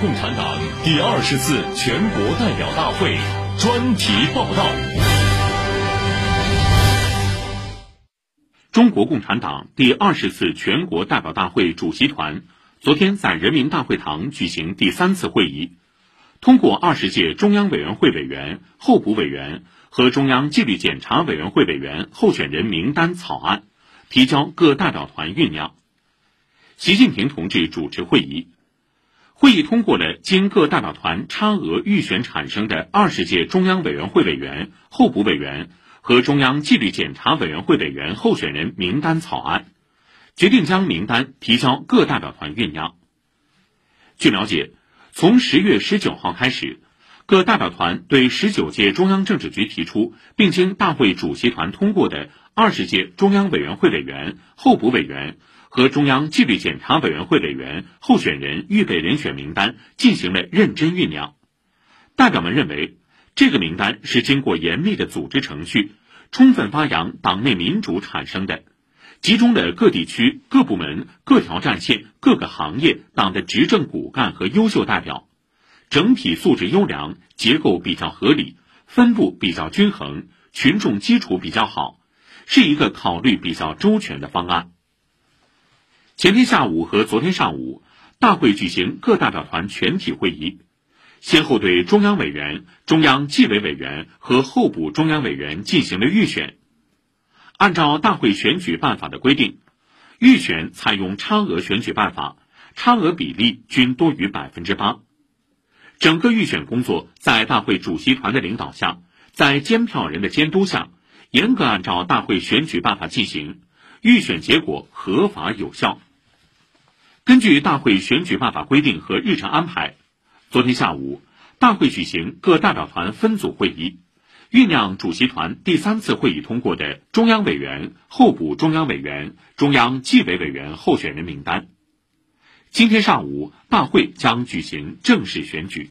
共产党第二十次全国代表大会专题报道。中国共产党第二十次全国代表大会主席团昨天在人民大会堂举行第三次会议，通过二十届中央委员会委员、候补委员和中央纪律检查委员会委员候选人名单草案，提交各代表团酝酿。习近平同志主持会议。会议通过了经各代表团差额预选产生的二十届中央委员会委员、候补委员和中央纪律检查委员会委员候选人名单草案，决定将名单提交各代表团酝酿。据了解，从十月十九号开始，各代表团对十九届中央政治局提出并经大会主席团通过的二十届中央委员会委员、候补委员。和中央纪律检查委员会委员候选人预备人选名单进行了认真酝酿。代表们认为，这个名单是经过严密的组织程序，充分发扬党内民主产生的，集中了各地区、各部门、各条战线、各个行业党的执政骨干和优秀代表，整体素质优良，结构比较合理，分布比较均衡，群众基础比较好，是一个考虑比较周全的方案。前天下午和昨天上午，大会举行各代表团全体会议，先后对中央委员、中央纪委委员和候补中央委员进行了预选。按照大会选举办法的规定，预选采用差额选举办法，差额比例均多于百分之八。整个预选工作在大会主席团的领导下，在监票人的监督下，严格按照大会选举办法进行，预选结果合法有效。根据大会选举办法规定和日程安排，昨天下午，大会举行各代表团分组会议，酝酿主席团第三次会议通过的中央委员、候补中央委员、中央纪委委员候选人名单。今天上午，大会将举行正式选举。